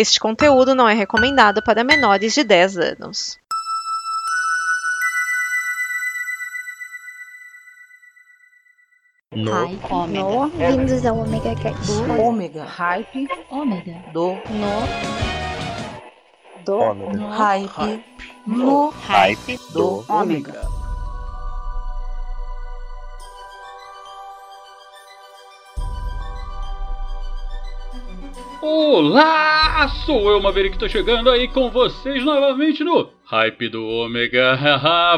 Este conteúdo não é recomendado para menores de 10 anos. No. Hype. Ômega. No, vindos ao Omega Cast. Ômega. Hype. Ômega. Do. No. Do Ômega. Hype. No. Hype. Do. Ômega. Olá, sou eu, Maverick, tô chegando aí com vocês novamente no Hype do Ômega.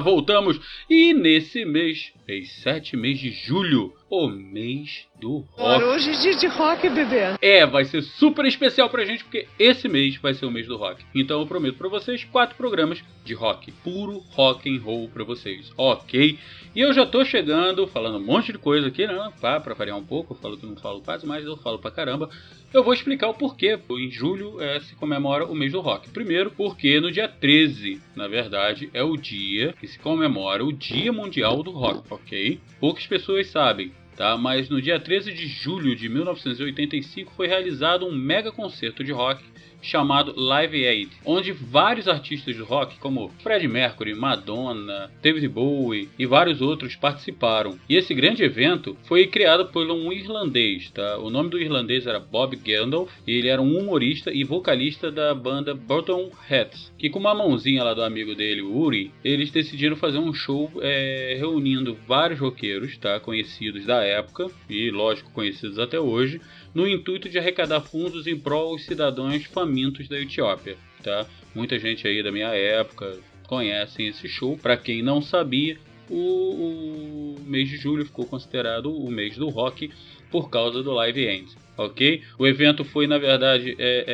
Voltamos e nesse mês, mês 7, mês de julho, o mês do rock. Hoje é dia de rock, bebê. É, vai ser super especial pra gente porque esse mês vai ser o mês do rock. Então eu prometo pra vocês quatro programas de rock, puro rock and roll pra vocês, ok? E eu já tô chegando, falando um monte de coisa aqui, né? Pra, pra variar um pouco, eu falo que não falo quase, mas eu falo pra caramba. Eu vou explicar o porquê. Em julho é, se comemora o mês do rock. Primeiro, porque no dia 13, na verdade, é o dia que se comemora o Dia Mundial do Rock, ok? Poucas pessoas sabem. Tá, mas no dia 13 de julho de 1985 foi realizado um mega concerto de rock chamado Live Aid, onde vários artistas do rock, como Freddie Mercury, Madonna, David Bowie e vários outros participaram. E esse grande evento foi criado por um irlandês, tá? O nome do irlandês era Bob Geldof, e ele era um humorista e vocalista da banda Burton Hats, que com uma mãozinha lá do amigo dele, Uri, eles decidiram fazer um show é, reunindo vários roqueiros, tá? Conhecidos da época e, lógico, conhecidos até hoje, no intuito de arrecadar fundos em prol aos cidadãos famintos da Etiópia. Tá? Muita gente aí da minha época conhecem esse show. Para quem não sabia, o, o, mês de julho ficou considerado o mês do rock por causa do Live End. Ok? O evento foi, na verdade, é,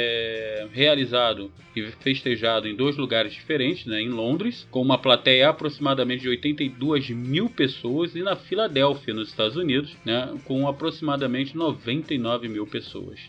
é, realizado e festejado em dois lugares diferentes, né? em Londres, com uma plateia aproximadamente de 82 mil pessoas, e na Filadélfia, nos Estados Unidos, né? com aproximadamente 99 mil pessoas.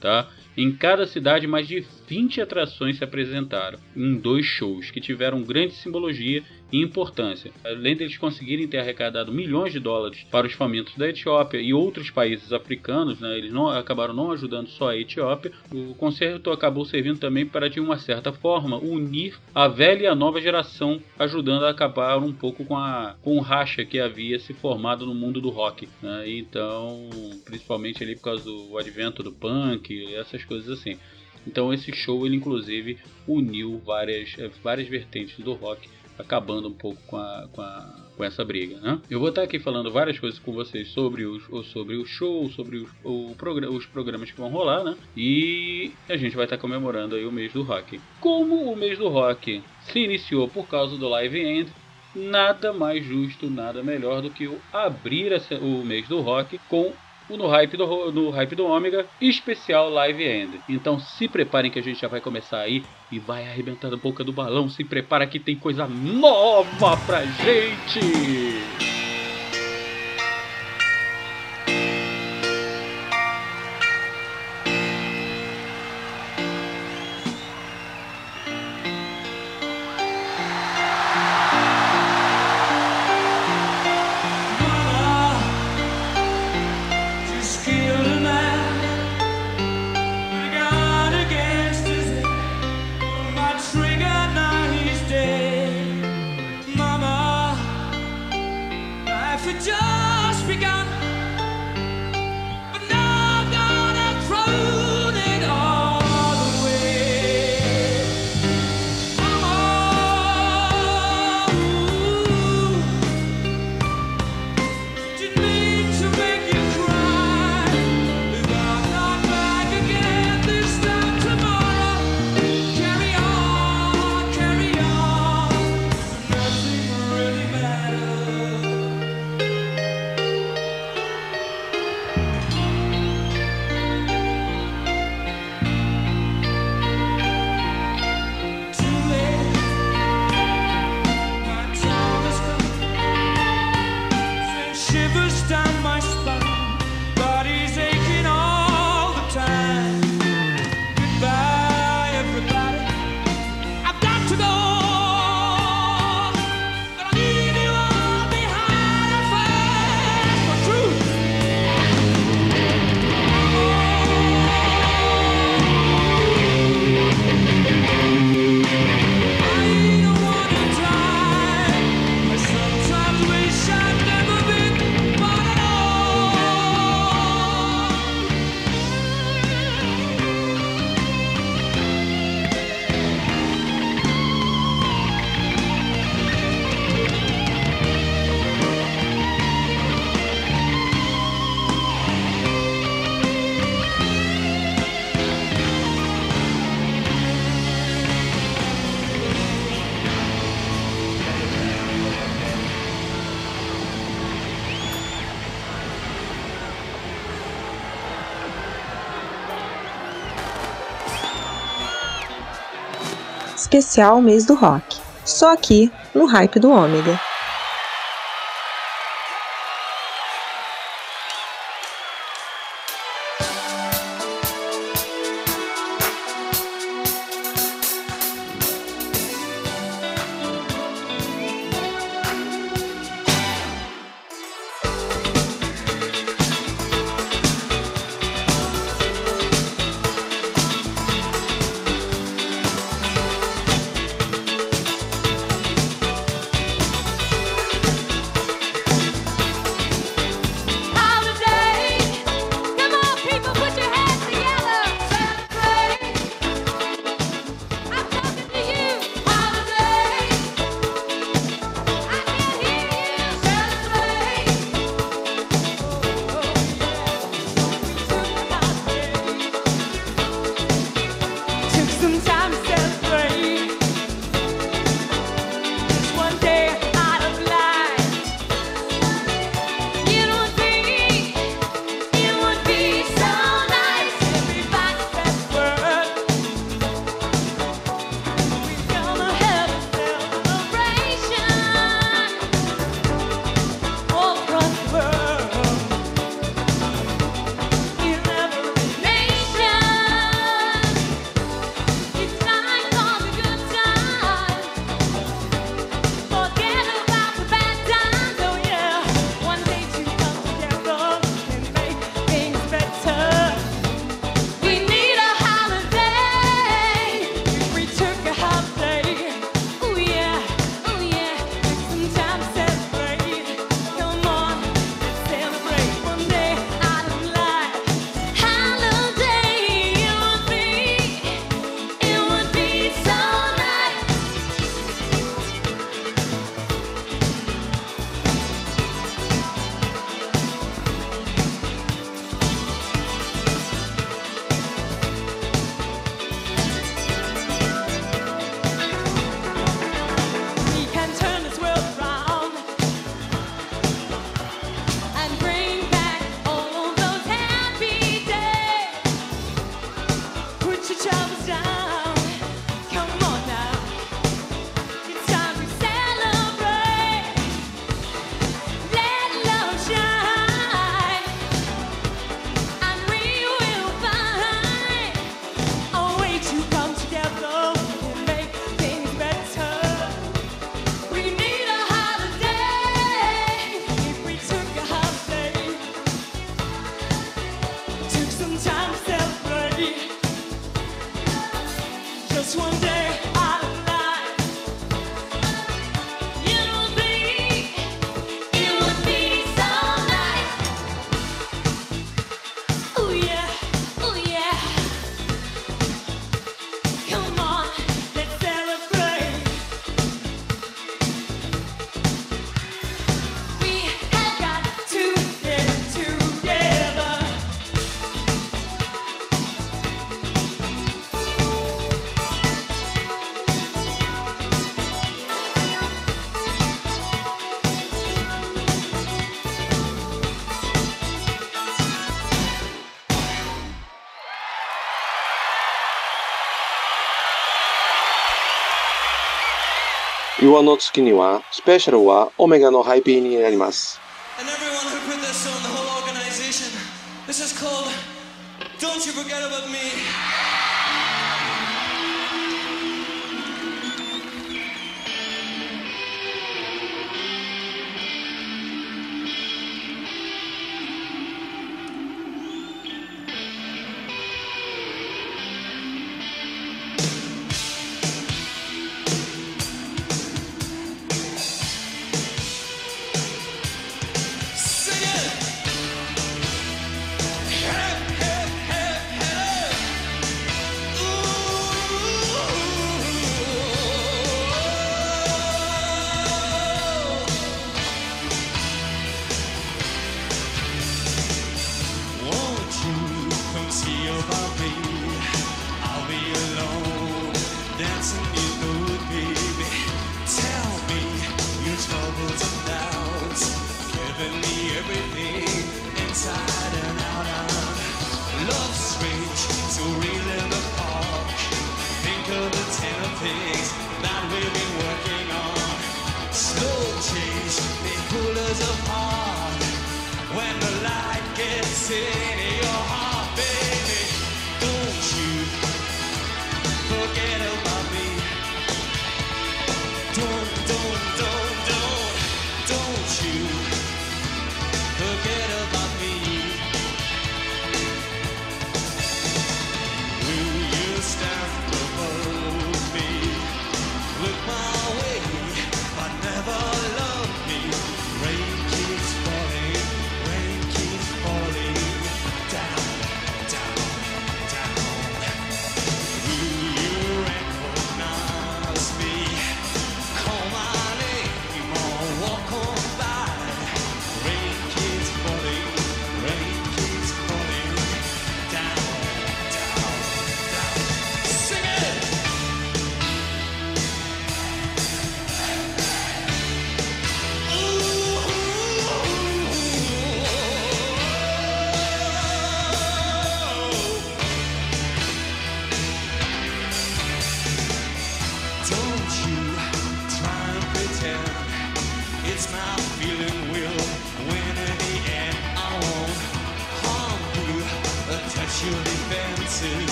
Tá? Em cada cidade, mais de 20 atrações se apresentaram em dois shows que tiveram grande simbologia e importância. Além deles conseguirem ter arrecadado milhões de dólares para os famintos da Etiópia e outros países africanos, né, eles não acabaram não ajudando só a Etiópia. O concerto acabou servindo também para, de uma certa forma, unir a velha e a nova geração, ajudando a acabar um pouco com, a, com o racha que havia se formado no mundo do rock. Né? Então, principalmente ali por causa do advento do punk, essas coisas assim. Então esse show ele inclusive uniu várias, várias vertentes do rock acabando um pouco com, a, com, a, com essa briga. Né? Eu vou estar aqui falando várias coisas com vocês sobre o, sobre o show, sobre os, o os programas que vão rolar, né? E a gente vai estar comemorando aí o mês do rock. Como o mês do rock se iniciou por causa do Live End, nada mais justo, nada melhor do que o abrir o mês do rock com o no hype do no hype do Ômega especial Live End. Então se preparem que a gente já vai começar aí e vai arrebentar a boca do balão. Se prepara que tem coisa nova pra gente. Especial mês do rock. Só aqui no Hype do Ômega. one day. 和の月には、スペシャルはオメガのハイピーになります。This is called Don't You Forget About Me.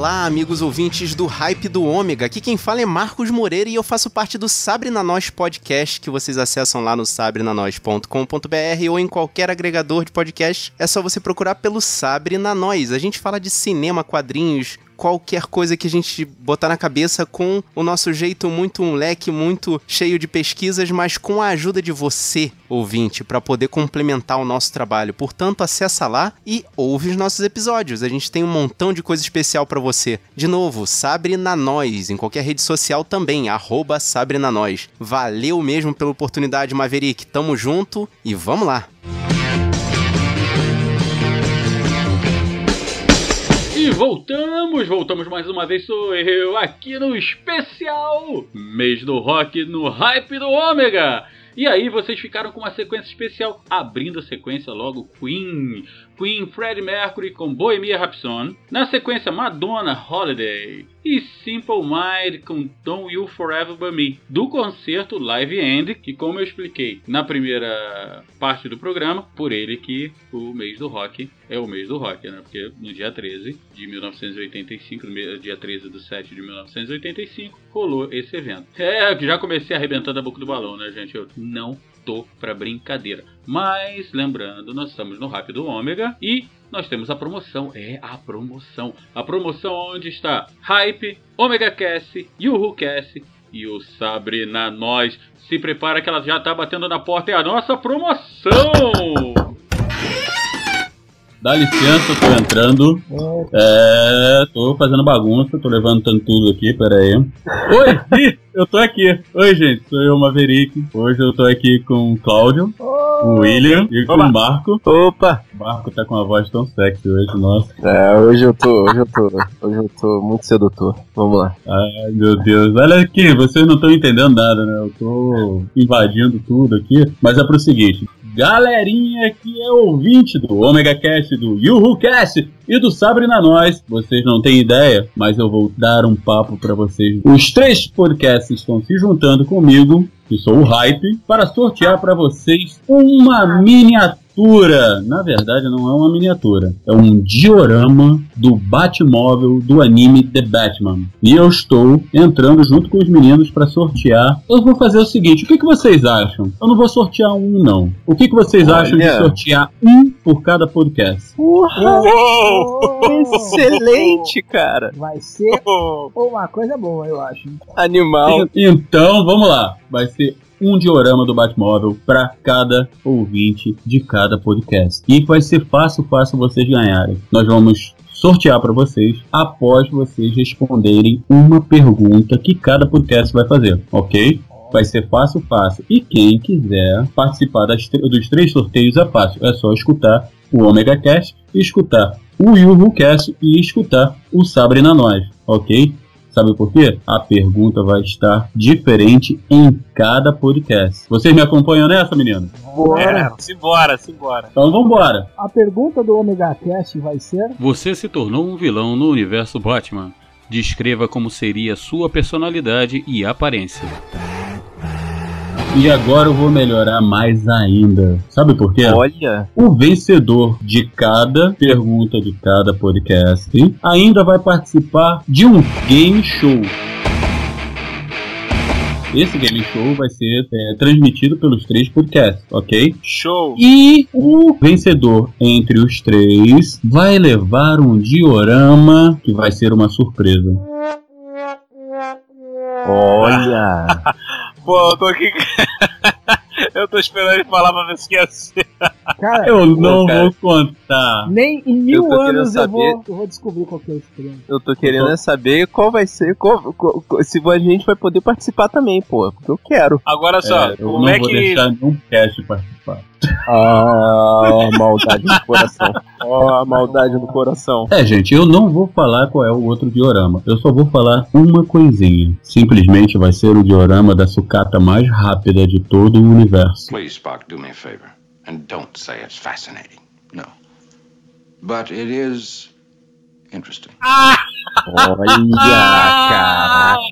Olá, amigos ouvintes do Hype do Ômega. Aqui quem fala é Marcos Moreira e eu faço parte do Sabre na Nós podcast que vocês acessam lá no sabrenanois.com.br ou em qualquer agregador de podcast. É só você procurar pelo Sabre na Nós. A gente fala de cinema, quadrinhos, qualquer coisa que a gente botar na cabeça com o nosso jeito muito leque muito cheio de pesquisas, mas com a ajuda de você, ouvinte, para poder complementar o nosso trabalho. Portanto, acessa lá e ouve os nossos episódios. A gente tem um montão de coisa especial para você. De novo, Sabre na Nós, em qualquer rede social também, arroba Sabre na Nós. Valeu mesmo pela oportunidade, Maverick. Tamo junto e vamos lá. E voltamos, voltamos mais uma vez, sou eu aqui no especial Mês do Rock no Hype do Ômega. E aí vocês ficaram com uma sequência especial, abrindo a sequência logo Queen, Queen Freddie Mercury com Bohemia Rhapsody, na sequência Madonna Holiday e Simple Mind com Don't You Forever But Me, do concerto Live End, que como eu expliquei na primeira parte do programa, por ele que o mês do rock é o mês do rock, né? Porque no dia 13 de 1985, no me- dia 13 do 7 de 1985, rolou esse evento. É, já comecei arrebentando a boca do balão, né, gente? Eu não tô pra brincadeira. Mas, lembrando, nós estamos no Hype do Ômega e nós temos a promoção. É a promoção. A promoção onde está Hype, Omega Cast, Yuhu Cast e o Sabrina Nós. Se prepara que ela já tá batendo na porta. É a nossa promoção! Dá licença, tô entrando. É, tô fazendo bagunça, tô levantando tudo aqui, pera aí. Oi, eu tô aqui. Oi, gente, sou eu, Maverick. Hoje eu tô aqui com o Cláudio, o William e com o Marco. Opa! O Marco tá com uma voz tão sexy hoje, nossa. É, hoje eu tô, hoje eu tô, hoje eu tô muito sedutor. Vamos lá. Ai, meu Deus. Olha aqui, vocês não estão entendendo nada, né? Eu tô invadindo tudo aqui. Mas é pro seguinte. Galerinha que é ouvinte do Omega Cast, do Yuhu Cast e do Sabre na Nós, vocês não têm ideia, mas eu vou dar um papo pra vocês. Os três podcasts estão se juntando comigo, que sou o Hype, para sortear pra vocês uma miniatura. Na verdade, não é uma miniatura, é um diorama do Batmóvel do anime The Batman. E eu estou entrando junto com os meninos para sortear. Eu vou fazer o seguinte: o que, que vocês acham? Eu não vou sortear um, não. O que, que vocês acham de Olha. sortear um por cada podcast? Excelente, cara. Vai ser uma coisa boa, eu acho. Animal. Então, vamos lá. Vai ser um diorama do Batmóvel para cada ouvinte de cada podcast. E vai ser fácil, fácil vocês ganharem. Nós vamos sortear para vocês após vocês responderem uma pergunta que cada podcast vai fazer, ok? Vai ser fácil, fácil. E quem quiser participar das dos três sorteios é fácil. É só escutar o Omega Cast, escutar o Yuhu Cast e escutar o Sabre na Nós, ok? Sabe por quê? A pergunta vai estar diferente em cada podcast. Vocês me acompanham nessa, menino? Bora. simbora, simbora. Então vambora! A pergunta do Omega Cast vai ser: Você se tornou um vilão no universo Batman. Descreva como seria sua personalidade e aparência. E agora eu vou melhorar mais ainda. Sabe por quê? Olha, O vencedor de cada pergunta de cada podcast ainda vai participar de um game show. Esse game show vai ser é, transmitido pelos três podcasts, ok? show. E o vencedor entre os três vai levar um diorama que vai ser uma surpresa. Olha. Pô, eu tô aqui. eu tô esperando ele falar pra ver se ser. Cara, Eu não cara. vou contar. nem em mil Eu tô anos eu vou, eu vou descobrir qual que é esse prêmio. Eu tô querendo é saber qual vai ser, qual- qual- qual- se a gente vai poder participar também, pô. Porque eu quero. Agora só, É, eu como não é vou que. deixar nenhum cast participar. Ah, maldade no coração. Ó, a maldade no coração. É, gente, eu não vou falar qual é o outro diorama. Eu só vou falar uma coisinha. Simplesmente vai ser o diorama da sucata mais rápida de todo o universo. universo. Please, Spock, do me a favor. And don't say it's fascinating. No. But it is interesting. Olha,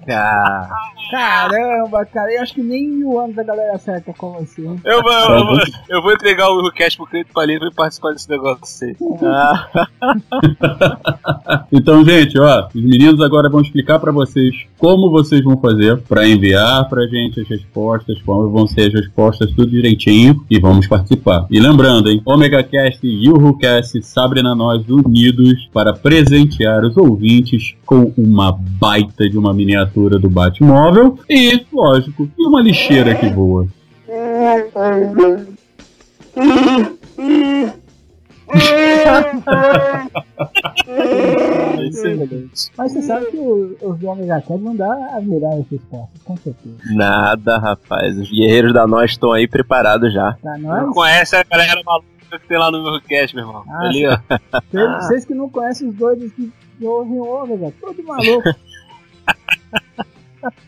caraca. Caramba, cara, eu acho que nem mil anos a galera acerta com você. hein? Eu vou, eu, vou, eu vou entregar o cast pro Cleito Palito pra ele participar desse negócio aí. Então, gente, ó, os meninos agora vão explicar pra vocês como vocês vão fazer pra enviar pra gente as respostas, como vão ser as respostas, tudo direitinho e vamos participar. E lembrando, hein, Omega Cast e UruCast Sabrina Nós unidos para presentear os ouvintes com uma baita de uma miniatura do Batmóvel e, lógico, e uma lixeira que voa. Excelente. Mas você sabe que os do Omega Cat vão dar as melhores respostas, com certeza. Nada, rapaz. Os guerreiros da nós estão aí preparados já. Não conhece a galera maluca que tem lá no meu cast, meu irmão. Ah, Ali, ó. vocês, que não conhecem os doidos que, ouvem o Omega, todo maluco.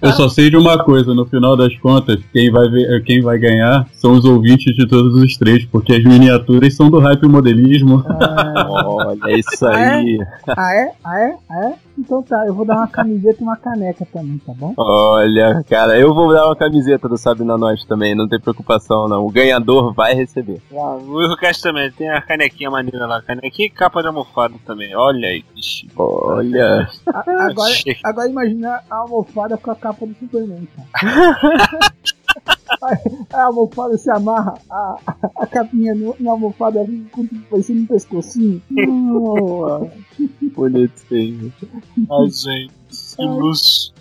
Eu só sei de uma coisa, no final das contas, quem vai, ver, quem vai ganhar são os ouvintes de todos os três, porque as miniaturas são do hype modelismo. Olha isso aí. Ah é? Ah é? Ah é? Então tá, eu vou dar uma camiseta e uma caneca também, tá bom? Olha, cara, eu vou dar uma camiseta do Sabe na Nós também, não tem preocupação não. O ganhador vai receber. O Eurocast também, tem a canequinha maneira lá. Canequinha e capa de almofada também. Olha aí, ixi. Olha. A- Agora, agora imagina a almofada com a capa do Superman, cara. a almofada se amarra, a, a capinha no- na almofada ali, com- parecendo um pescocinho. Bonitinho. Ai, gente, que luxo.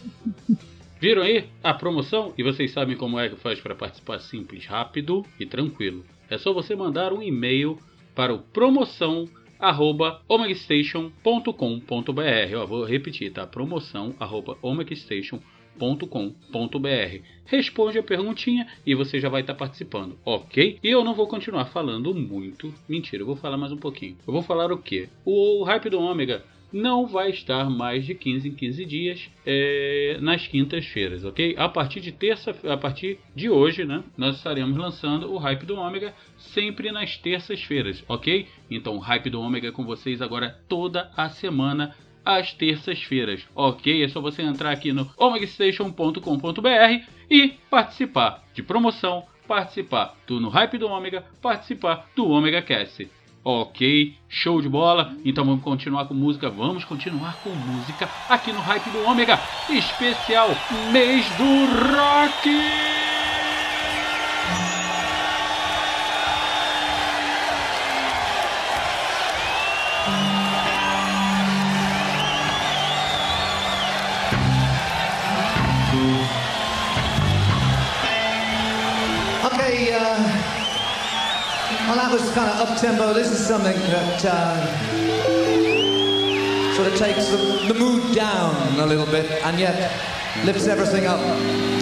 Viram aí a promoção? E vocês sabem como é que faz para participar simples, rápido e tranquilo. É só você mandar um e-mail para o promoção arroba omegastation.com.br. Vou repetir, tá? Promoção arroba omegastation.com.br. Responde a perguntinha e você já vai estar participando, ok? E eu não vou continuar falando muito. Mentira, eu vou falar mais um pouquinho. Eu vou falar o quê? O Hype do Ômega não vai estar mais de 15 em 15 dias é, nas quintas-feiras, ok? A partir de terça, a partir de hoje, né, nós estaremos lançando o Hype do Ômega sempre nas terças-feiras, ok? Então, o Hype do Ômega com vocês agora toda a semana às terças-feiras, ok? É só você entrar aqui no omegastation.com.br e participar de promoção, participar do No Hype do Ômega, participar do Ômega Cast. Ok, show de bola. Então vamos continuar com música. Vamos continuar com música aqui no Hype do Ômega, especial mês do rock. Well, that was kind of up tempo. This is something that uh, sort of takes the, the mood down a little bit and yet lifts everything up.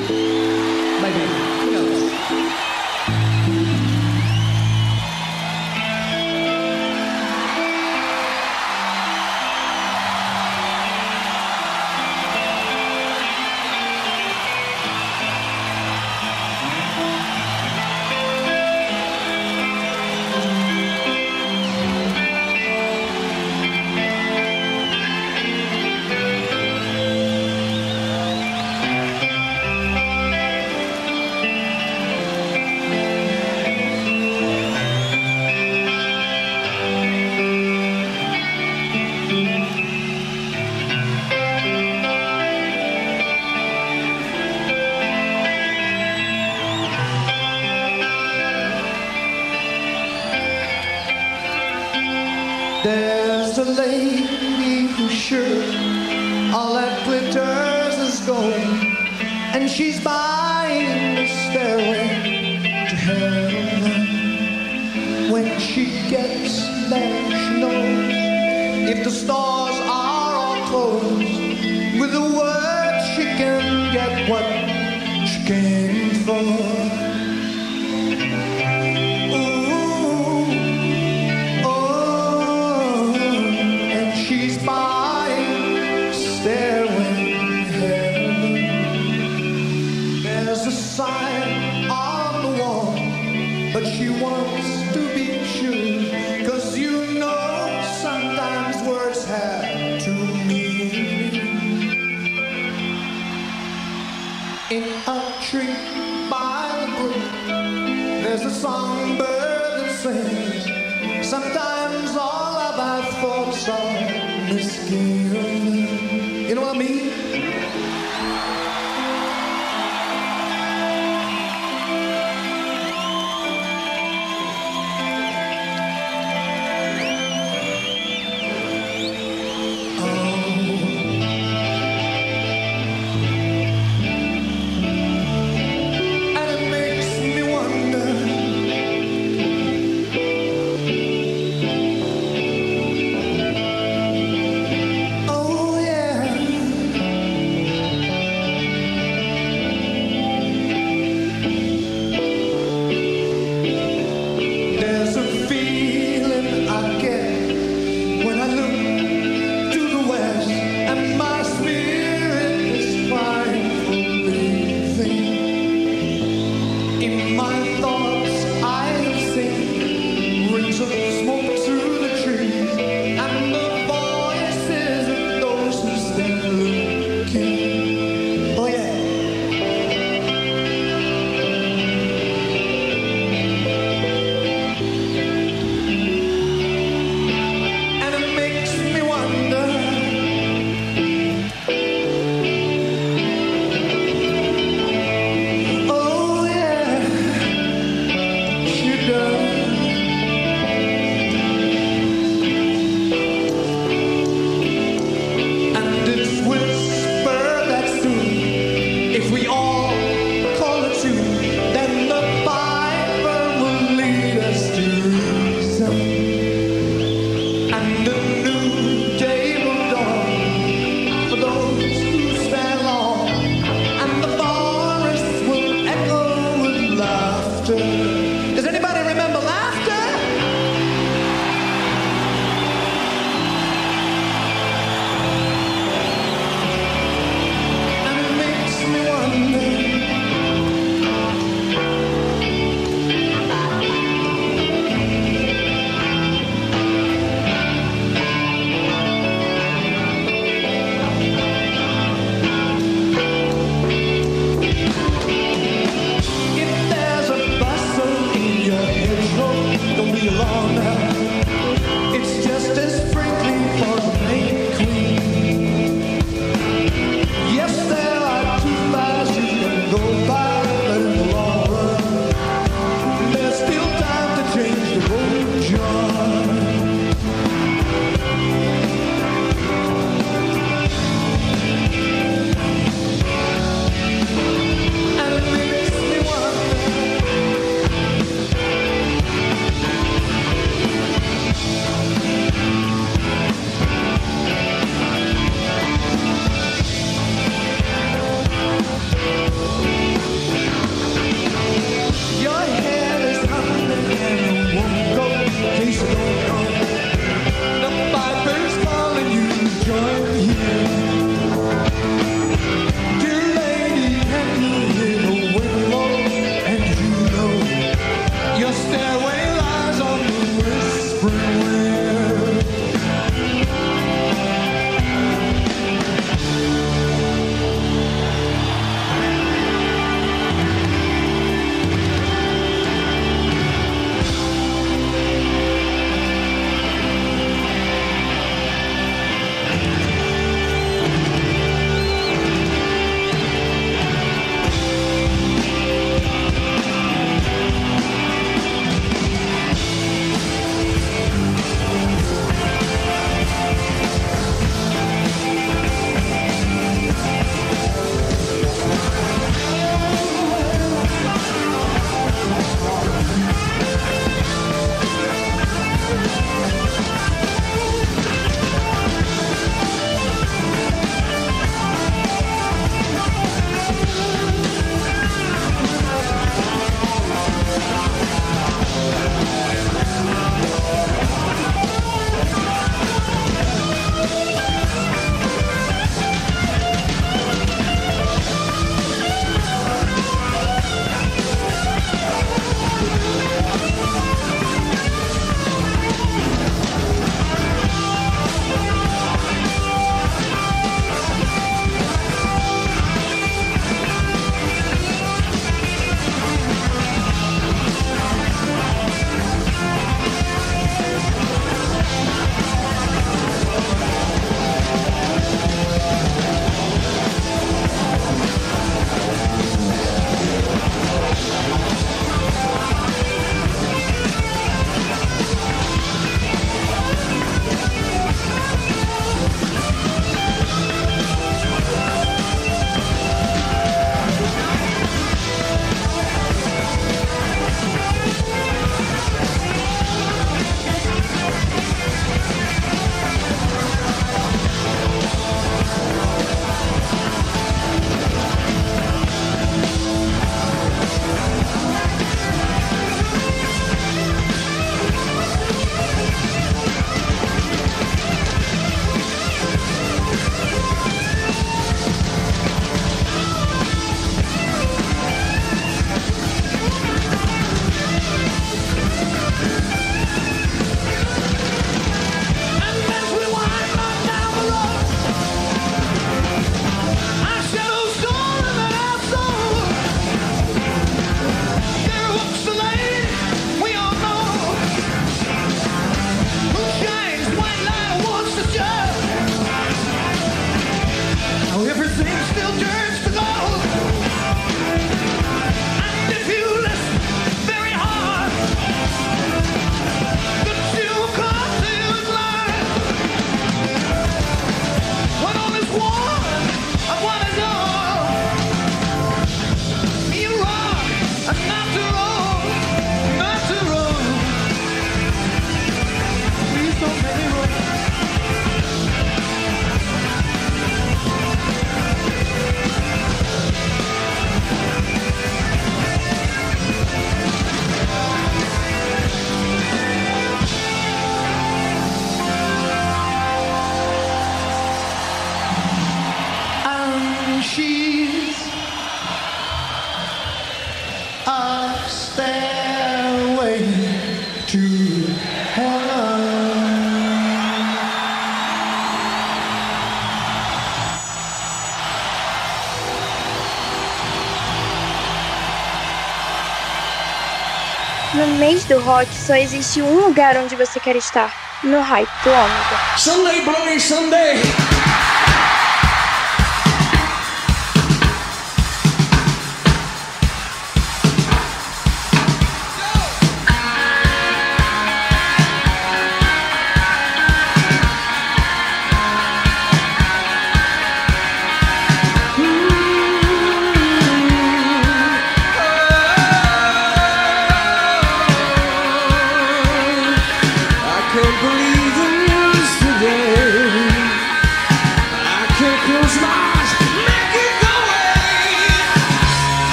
só existe um lugar onde você quer estar: no hype do Ômega. Sunday, Blooming Sunday!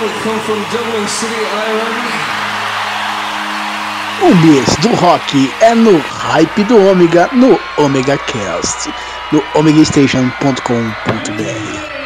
Will come from Dublin City, Ireland. O mês do rock é no hype do Ômega, no Omega Cast, no omegastation.com.br.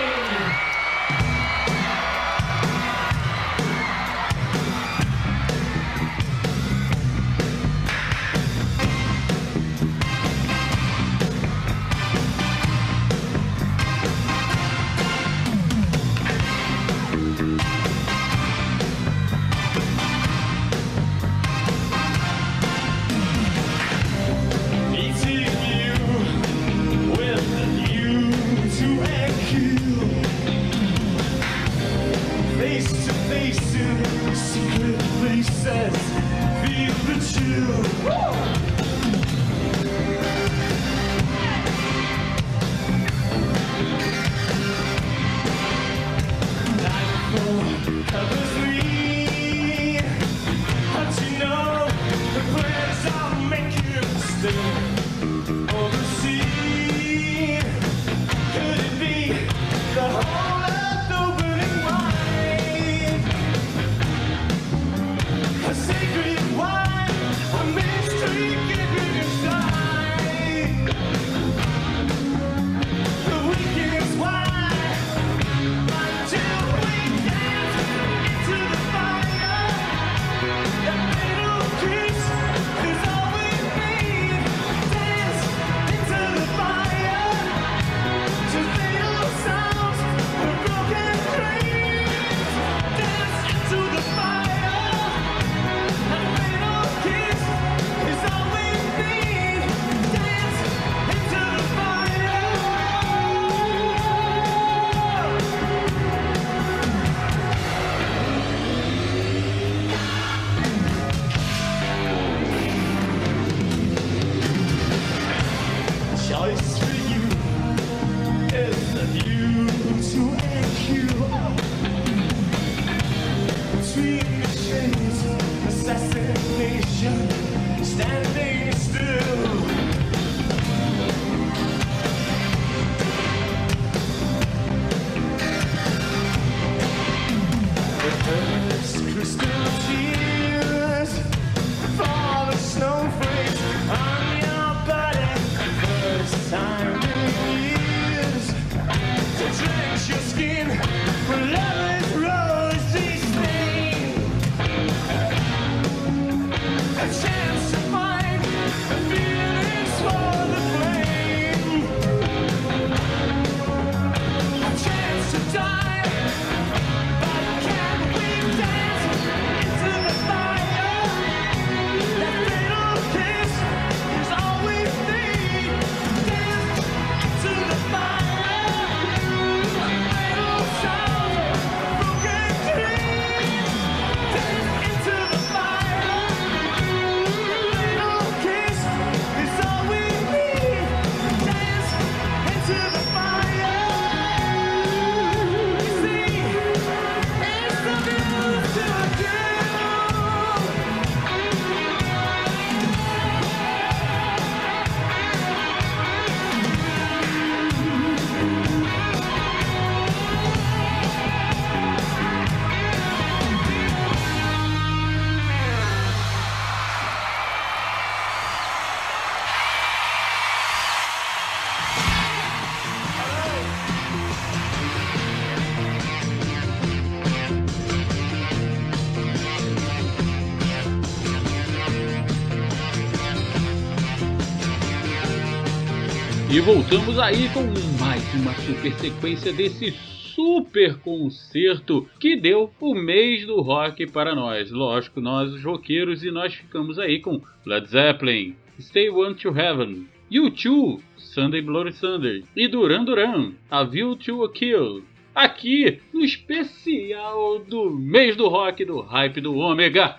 E voltamos aí com mais uma super sequência desse super concerto que deu o mês do rock para nós. Lógico, nós os roqueiros e nós ficamos aí com Led Zeppelin, Stay One to Heaven, U2, Sunday Bloody Sunday e Duran Duran, A View to a Kill. Aqui no especial do mês do rock do Hype do Ômega.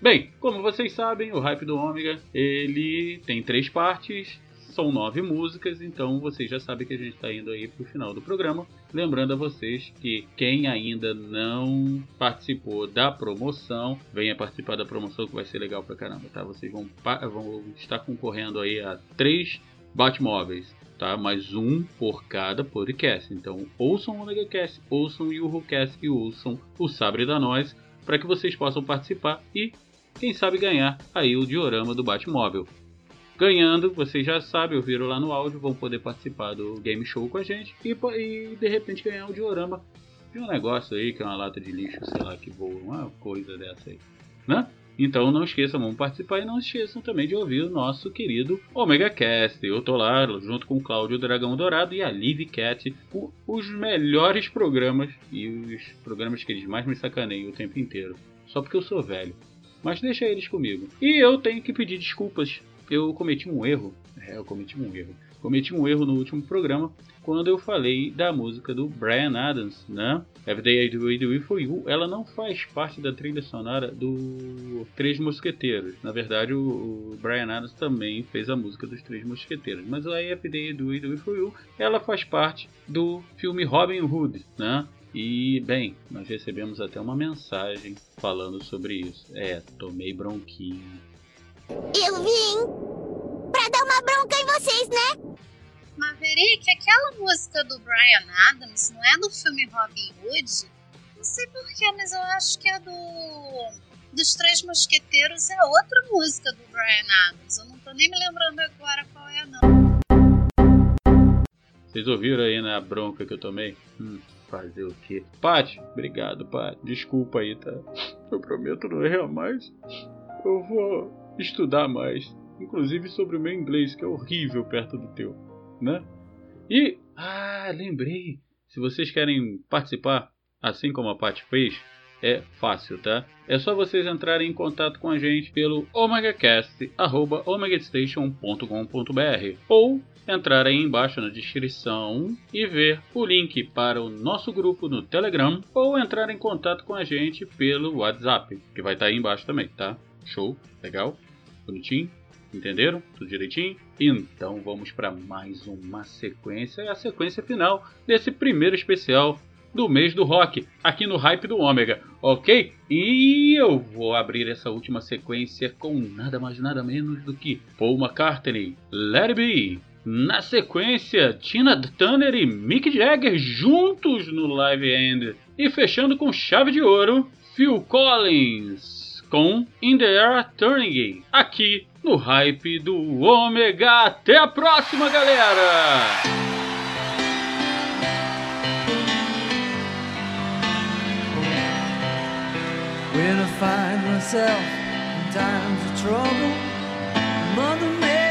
Bem, como vocês sabem, o Hype do Ômega ele tem três partes. São nove músicas, então vocês já sabem que a gente está indo aí pro final do programa. Lembrando a vocês que quem ainda não participou da promoção, venha participar da promoção que vai ser legal pra caramba, tá? Vocês vão, vão estar concorrendo aí a três Batmóveis. tá? Mais um por cada podcast. Então, ouçam o Omega Cast, ouçam o Yuhu Cast e ouçam o Sabre da Nós para que vocês possam participar e, quem sabe, ganhar aí o diorama do Batmóvel. Ganhando, vocês já sabem, ouviram lá no áudio, vão poder participar do game show com a gente e, e de repente ganhar o diorama de um negócio aí que é uma lata de lixo, sei lá, que voa, uma coisa dessa aí, né? Então não esqueçam, vamos participar e não esqueçam também de ouvir o nosso querido Omega Cast. Eu tô lá junto com o Cláudio Dragão Dourado e a Liv Cat, o- os melhores programas e os programas que eles mais me sacaneiam o tempo inteiro. Só porque eu sou velho. Mas deixa eles comigo. E eu tenho que pedir desculpas. Eu cometi um erro. É, eu cometi um erro. Cometi um erro no último programa quando eu falei da música do Brian Adams, né? Everyday I Do It For You. Ela não faz parte da trilha sonora do Três Mosqueteiros. Na verdade, o, Brian Adams também fez a música dos Três Mosqueteiros. Mas a Everyday I Do It Do For You, ela faz parte do filme Robin Hood, né? E, bem, nós recebemos até uma mensagem falando sobre isso. É, tomei bronquinha. Eu vim pra dar uma bronca em vocês, né? Maverick, aquela música do Brian Adams não é do filme Robin Hood? Não sei porquê, mas eu acho que é do. Dos Três Mosqueteiros é outra música do Brian Adams. Eu não tô nem me lembrando agora qual é, não. Vocês ouviram aí na bronca que eu tomei? Hum, fazer o quê? Paty, obrigado, Paty. Desculpa aí, tá? Eu prometo não errar mais. Eu vou estudar mais. Inclusive sobre o meu inglês, que é horrível perto do teu, né? E, ah, lembrei. Se vocês querem participar, assim como a Paty fez, é fácil, tá? É só vocês entrarem em contato com a gente pelo omegacast.omegastation.com.br ou entrar aí embaixo na descrição e ver o link para o nosso grupo no Telegram ou entrar em contato com a gente pelo WhatsApp, que vai estar aí embaixo também, tá? Show? Legal? Bonitinho? Entenderam? Tudo direitinho? Então vamos para mais uma sequência, é a sequência final desse primeiro especial do mês do rock, aqui no Hype do Ômega, ok? E eu vou abrir essa última sequência com nada mais nada menos do que Paul McCartney, Let It Be. Na sequência, Tina Turner e Mick Jagger juntos no Live End. E fechando com chave de ouro, Phil Collins com In the Air aqui no Hype do Ômega. Até a próxima, galera! When I find myself in times of trouble, Mother Mary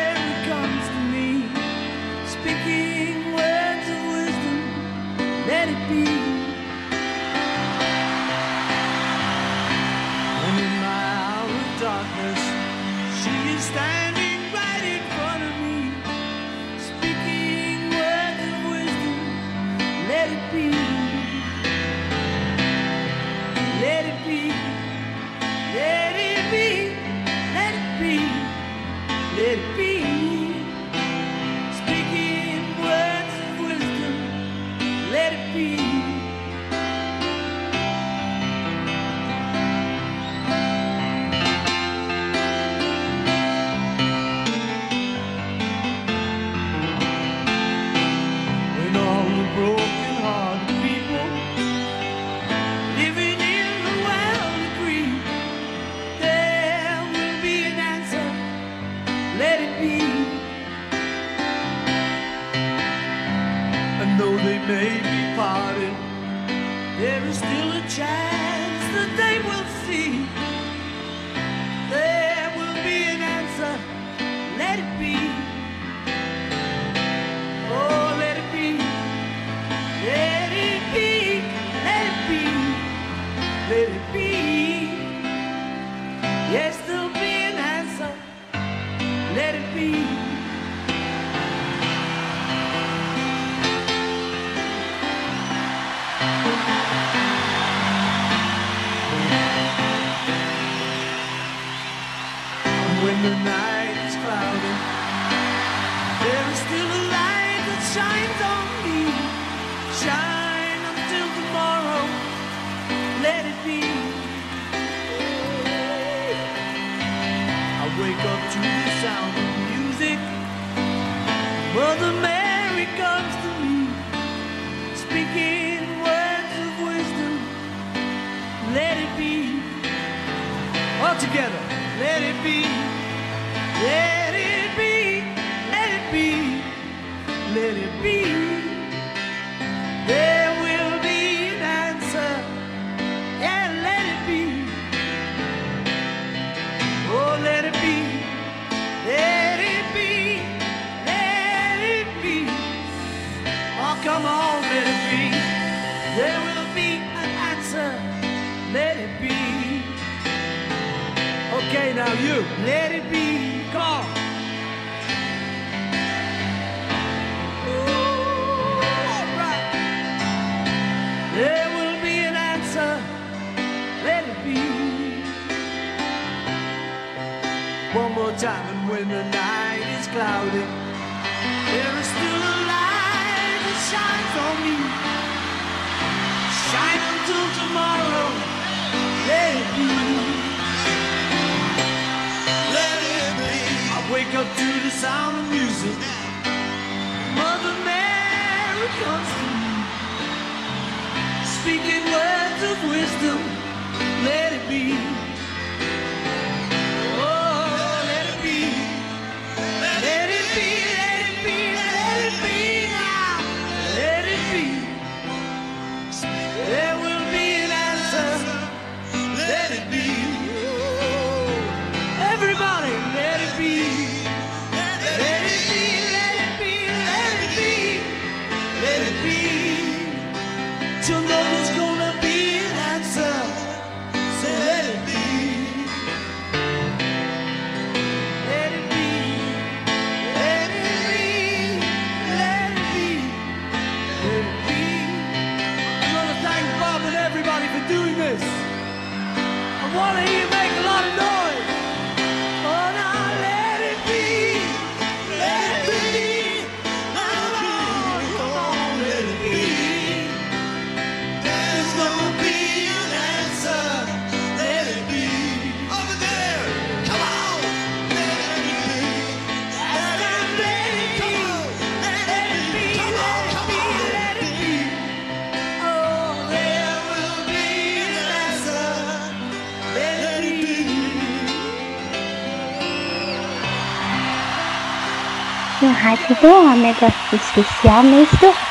let time and when the night is cloudy there is still a light that shines on me. Shine until tomorrow let it be. Let it be. I wake up to the sound of music. Mother Mary comes to me. Speaking words of wisdom let it be. rápido, é um negócio especial mesmo.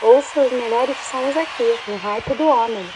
Ouça os melhores sons aqui, no Hype do Homem.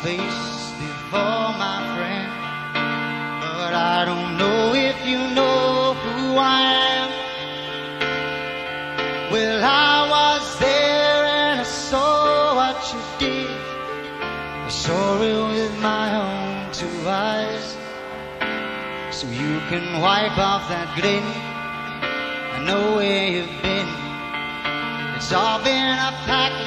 face before my friend. But I don't know if you know who I am. Well, I was there and I saw what you did. I saw it with my own two eyes. So you can wipe off that grin. I know where you've been. It's all been a pack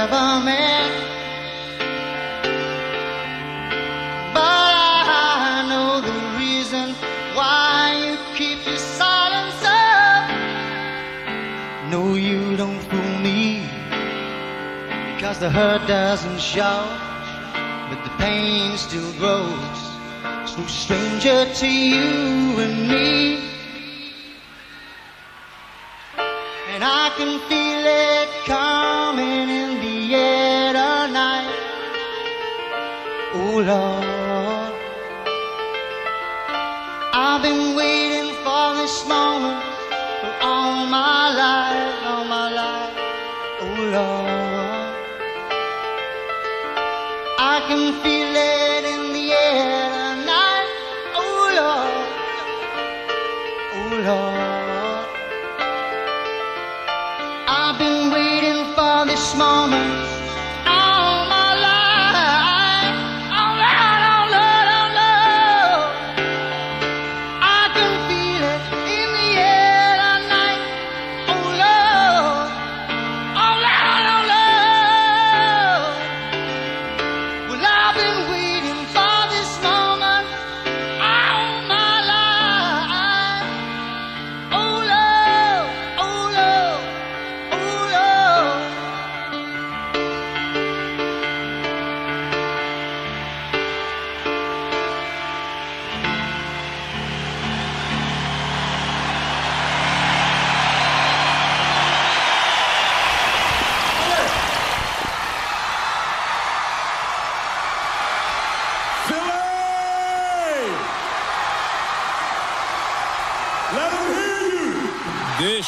never met. But I know the reason why you keep your silence up. No, you don't fool me. Because the hurt doesn't show, but the pain still grows. So stranger to you and me. And I can feel it coming in the 不了。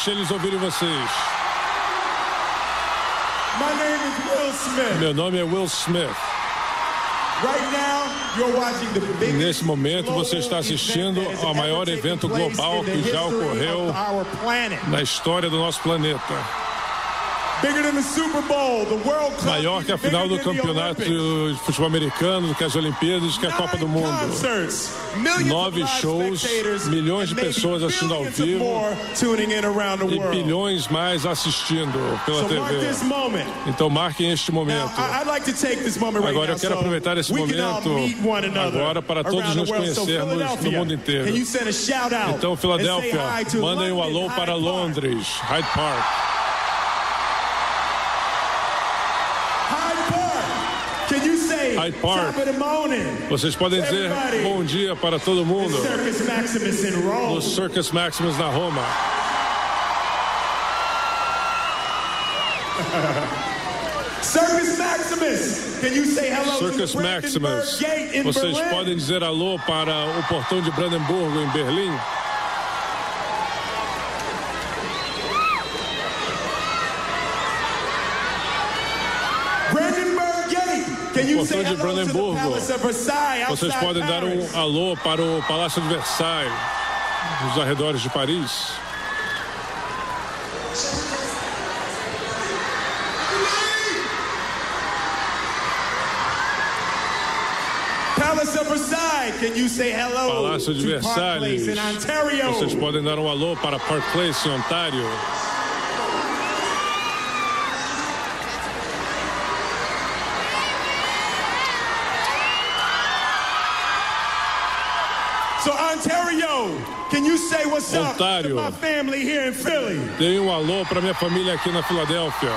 deixe eles ouvirem vocês. My name is Will Smith. Meu nome é Will Smith. Right now, you're watching the biggest Nesse momento, você está assistindo ao maior evento global que já ocorreu na história do nosso planeta. Maior que a final do campeonato de futebol americano, que as Olimpíadas, que a Copa do Mundo. Nove shows, milhões de pessoas assistindo ao vivo e bilhões mais assistindo pela TV. Então marquem este momento. I- I'd like to take this moment right Agora eu quero aproveitar esse momento agora para todos nos conhecermos no Philadelphia, mundo inteiro. Então, Filadélfia, mandem um London, alô para. Londres, Hyde Park. Hyde Park. Vocês podem dizer bom dia para todo mundo no Circus Maximus na Roma. Circus Maximus. Can you say hello Circus Maximus. Vocês podem dizer alô para o portão de Brandenburgo em Berlim? Brandenburg Gate. Can you say Portão de Brandenburgo. Vocês podem dar um alô para o Palácio de Versailles, nos arredores de Paris. Palácio de Versalhes. Vocês podem dar um alô para Park Place, em Ontário. Can you say what's up to Ontário. my family here in Philly? Dei um alô para minha família aqui na Filadélfia.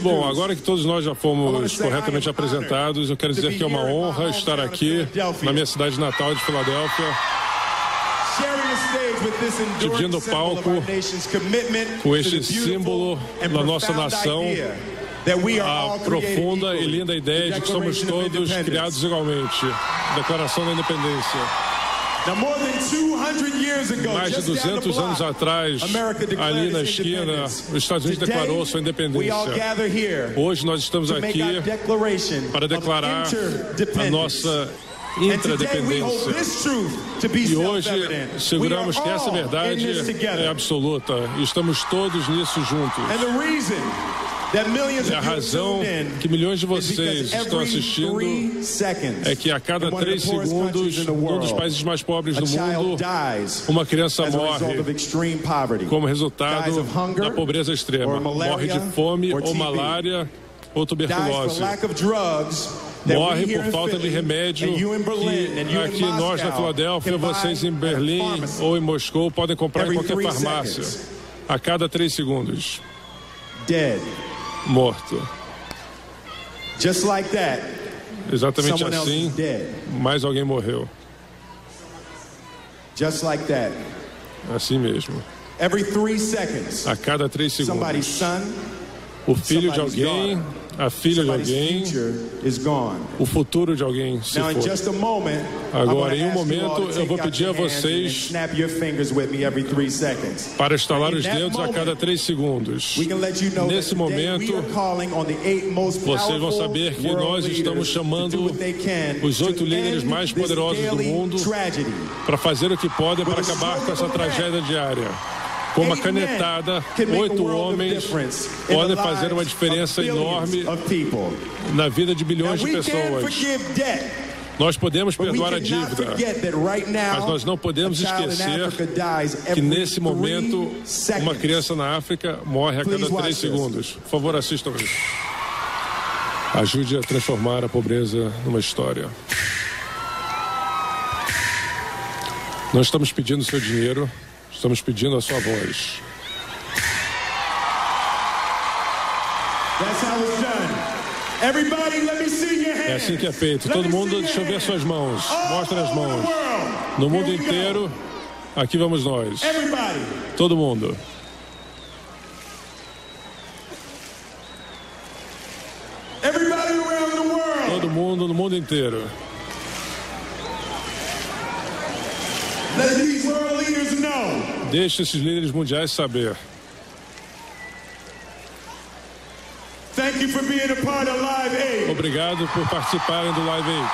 Bom, agora que todos nós já fomos corretamente apresentados, eu quero dizer que é uma honra estar aqui na minha cidade natal de Filadélfia, dividindo o palco com este símbolo da nossa nação, a profunda e linda ideia de que somos todos criados igualmente. Declaração da Independência. Now, more than 200 years ago, Mais de just down the 200 anos atrás, ali na esquina, os Estados Unidos declarou sua independência. Hoje nós estamos aqui para declarar a nossa intradependência. E hoje seguramos que essa verdade é absoluta e estamos todos nisso juntos. E a razão que milhões de vocês estão assistindo é que a cada três segundos, num dos países mais pobres do mundo, uma criança morre como resultado da pobreza extrema. Morre de fome ou malária ou tuberculose. Morre por falta de remédio que aqui nós na Filadélfia, vocês em Berlim ou em Moscou podem comprar em qualquer farmácia. A cada três segundos. Dead. Morto. Just like that, Exatamente assim, mais alguém morreu. Just like that. Assim mesmo. Every three seconds, A cada três somebody's segundos. son, O filho de alguém, a filha de alguém, o futuro de alguém se foi. Agora, em um momento, to eu vou pedir a vocês para estalar os dedos a cada três segundos. Nesse momento, vocês vão saber que nós estamos chamando os oito to líderes mais poderosos do mundo para fazer o que podem para acabar com essa tragédia diária. Com uma canetada, oito homens podem fazer uma diferença enorme na vida de bilhões de pessoas. Nós podemos perdoar a dívida, mas nós não podemos esquecer que nesse momento uma criança na África morre a cada três segundos. Por favor, assistam isso. Ajude a transformar a pobreza numa história. Não estamos pedindo seu dinheiro, estamos pedindo a sua voz. That's how it's done. Everybody, let me see your É assim que é feito. Todo mundo, deixa eu ver suas mãos. Mostra as mãos. No mundo inteiro, aqui vamos nós. Everybody. Todo mundo. Everybody around the world. Todo mundo no mundo inteiro. Deixe esses líderes mundiais saber. Obrigado por participarem do Live Aid.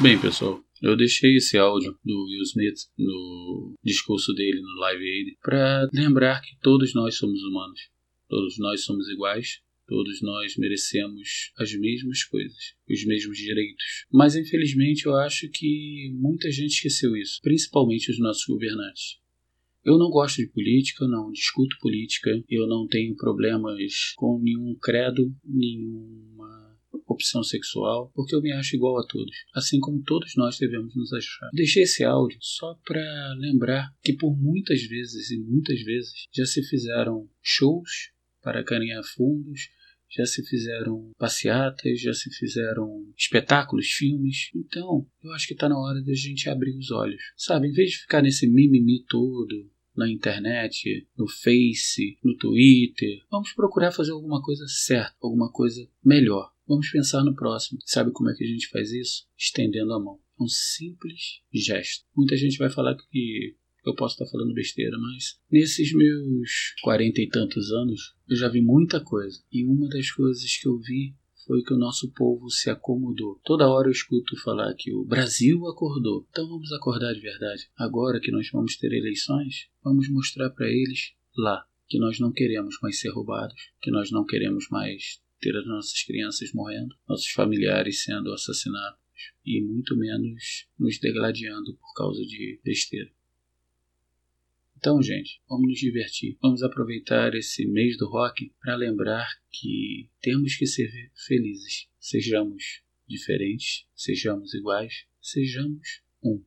Bem, pessoal, eu deixei esse áudio do Will Smith no discurso dele no Live Aid para lembrar que todos nós somos humanos, todos nós somos iguais todos nós merecemos as mesmas coisas, os mesmos direitos. Mas infelizmente eu acho que muita gente esqueceu isso, principalmente os nossos governantes. Eu não gosto de política, não discuto política, eu não tenho problemas com nenhum credo, nenhuma opção sexual, porque eu me acho igual a todos, assim como todos nós devemos nos achar. Deixei esse áudio só para lembrar que por muitas vezes e muitas vezes já se fizeram shows para ganhar fundos, já se fizeram passeatas, já se fizeram espetáculos, filmes. Então, eu acho que está na hora da gente abrir os olhos. Sabe, em vez de ficar nesse mimimi todo, na internet, no Face, no Twitter. Vamos procurar fazer alguma coisa certa, alguma coisa melhor. Vamos pensar no próximo. Sabe como é que a gente faz isso? Estendendo a mão. É um simples gesto. Muita gente vai falar que eu posso estar falando besteira, mas nesses meus quarenta e tantos anos eu já vi muita coisa. E uma das coisas que eu vi foi que o nosso povo se acomodou. Toda hora eu escuto falar que o Brasil acordou. Então vamos acordar de verdade. Agora que nós vamos ter eleições, vamos mostrar para eles lá que nós não queremos mais ser roubados, que nós não queremos mais ter as nossas crianças morrendo, nossos familiares sendo assassinados e muito menos nos degladiando por causa de besteira. Então, gente, vamos nos divertir. Vamos aproveitar esse mês do rock para lembrar que temos que ser felizes. Sejamos diferentes, sejamos iguais, sejamos um.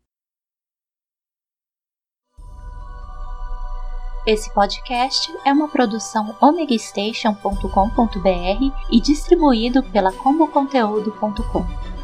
Esse podcast é uma produção omegastation.com.br e distribuído pela comboconteúdo.com.